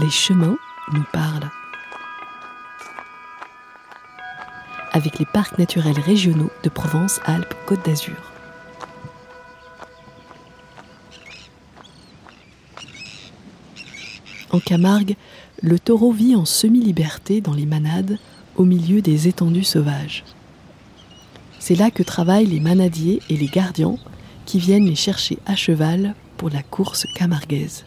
Les chemins nous parlent. Avec les parcs naturels régionaux de Provence-Alpes-Côte d'Azur. En Camargue, le taureau vit en semi-liberté dans les manades au milieu des étendues sauvages. C'est là que travaillent les manadiers et les gardiens qui viennent les chercher à cheval pour la course camarguaise.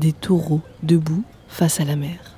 Des taureaux debout face à la mer.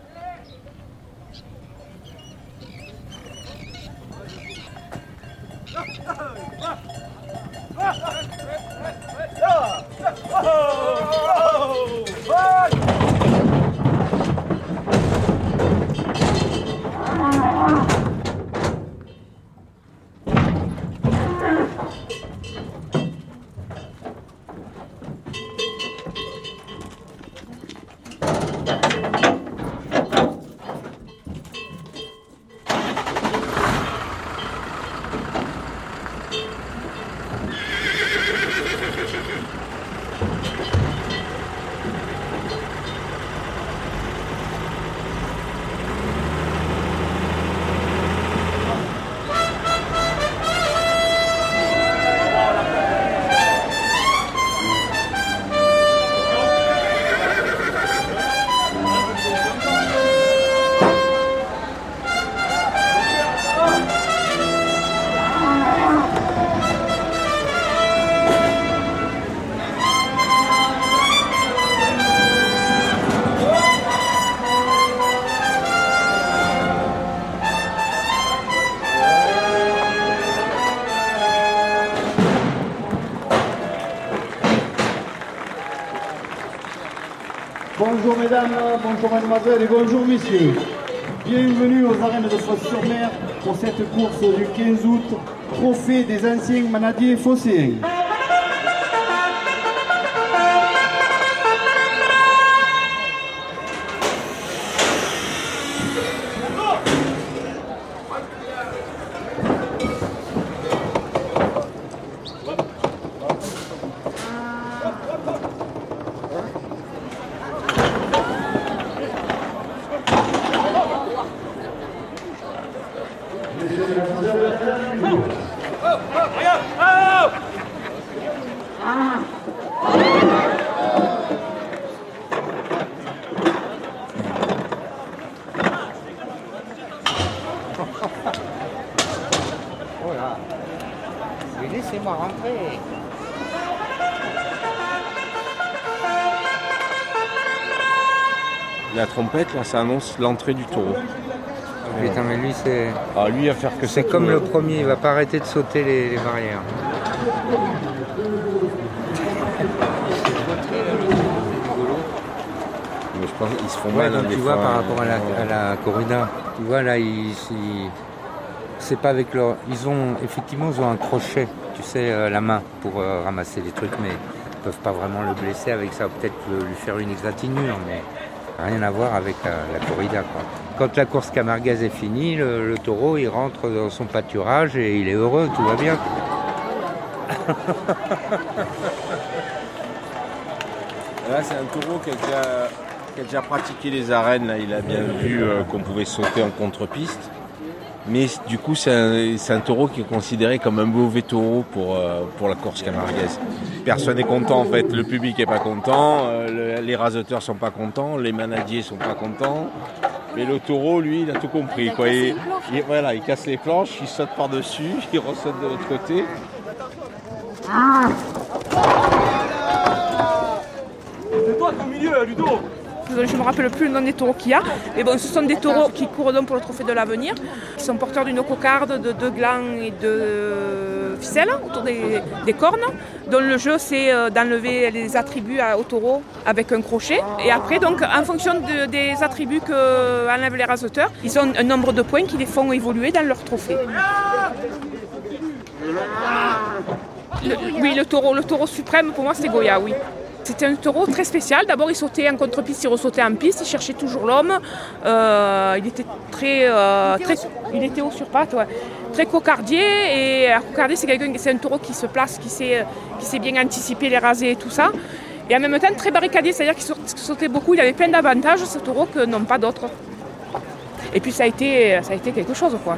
Bonjour mesdames, bonjour mademoiselles et bonjour messieurs. Bienvenue aux arènes de Fosse-sur-Mer pour cette course du 15 août, trophée des anciens manadiers phocéens. Laissez-moi rentrer. La trompette, là, ça annonce l'entrée du taureau. Putain, mais lui, c'est. Ah, lui, à faire que C'est comme le premier, il va pas arrêter de sauter les, les barrières. Mais je pense qu'ils se font Ouais, mal, hein, tu vois par hein. rapport à la, à la corrida, tu vois là, ils, ils- c'est pas avec leur, ils ont effectivement ils ont un crochet, tu sais, euh, la main pour euh, ramasser les trucs, mais ils peuvent pas vraiment le blesser avec ça, peut-être lui faire une égratignure, mais rien à voir avec la, corrida. Quand la course camarguaise est finie, le, taureau il rentre dans son pâturage et il est heureux, tout va bien. Là, c'est un taureau qui a, déjà, pratiqué les arènes. Il a bien vu euh, qu'on pouvait sauter en contre-piste. Mais du coup, c'est un, c'est un taureau qui est considéré comme un mauvais taureau pour, euh, pour la course camarguaise. Personne n'est content en fait. Le public est pas content, euh, le- les raseteurs sont pas contents, les manadiers sont pas contents. Mais le taureau, lui, il a tout compris. Quoi. Il, il- voilà, il casse les planches, il saute par-dessus, il ressaute de l'autre côté. Je ne me rappelle plus le nom des taureaux qu'il y a. Mais bon, ce sont des taureaux qui courent donc pour le trophée de l'avenir. Ils sont porteurs d'une cocarde, de deux glands et de ficelles autour des, cornes. Dont le jeu, c'est euh, d'enlever les attributs au taureau avec un crochet. Et après, donc, en fonction de- des attributs que enlèvent les raseteurs, ils ont un nombre de points qui les font évoluer dans leur trophée. Le- oui, le taureau, le taureau suprême, pour moi, c'est Goya, oui. C'était un taureau très spécial. D'abord, il sautait en contre-piste, il ressautait en piste, il cherchait toujours l'homme. Euh, il était très, euh, très, il était haut sur pattes, très cocardier. Et un cocardier, c'est quelqu'un, c'est un taureau qui se place, qui sait, qui sait bien anticiper les rasés et tout ça. Et en même temps, très barricadier, c'est-à-dire qu'il sautait beaucoup. Il avait plein d'avantages, ce taureau, que n'ont pas d'autres. Et puis ça a été, ça a été quelque chose, quoi.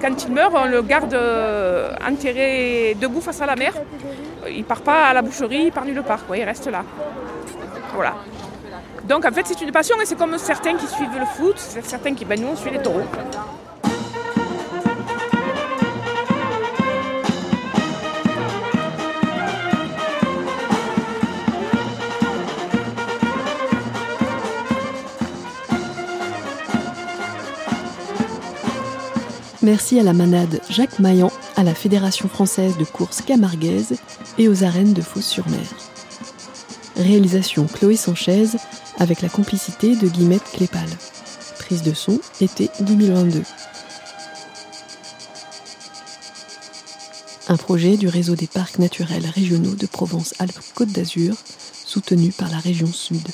Quand il meurt, on le garde euh, enterré debout face à la mer. Il part pas à la boucherie, il part nulle part, quoi. il reste là. Voilà. Donc en fait c'est une passion et c'est comme certains qui suivent le foot, certains qui, ben nous on suit les taureaux. Merci à la manade Jacques Maillan, à la Fédération française de course camarguaise et aux arènes de Fos-sur-Mer. Réalisation Chloé Sanchez avec la complicité de Guillemette Clépal. Prise de son été 2022. Un projet du réseau des parcs naturels régionaux de Provence-Alpes-Côte d'Azur, soutenu par la région Sud.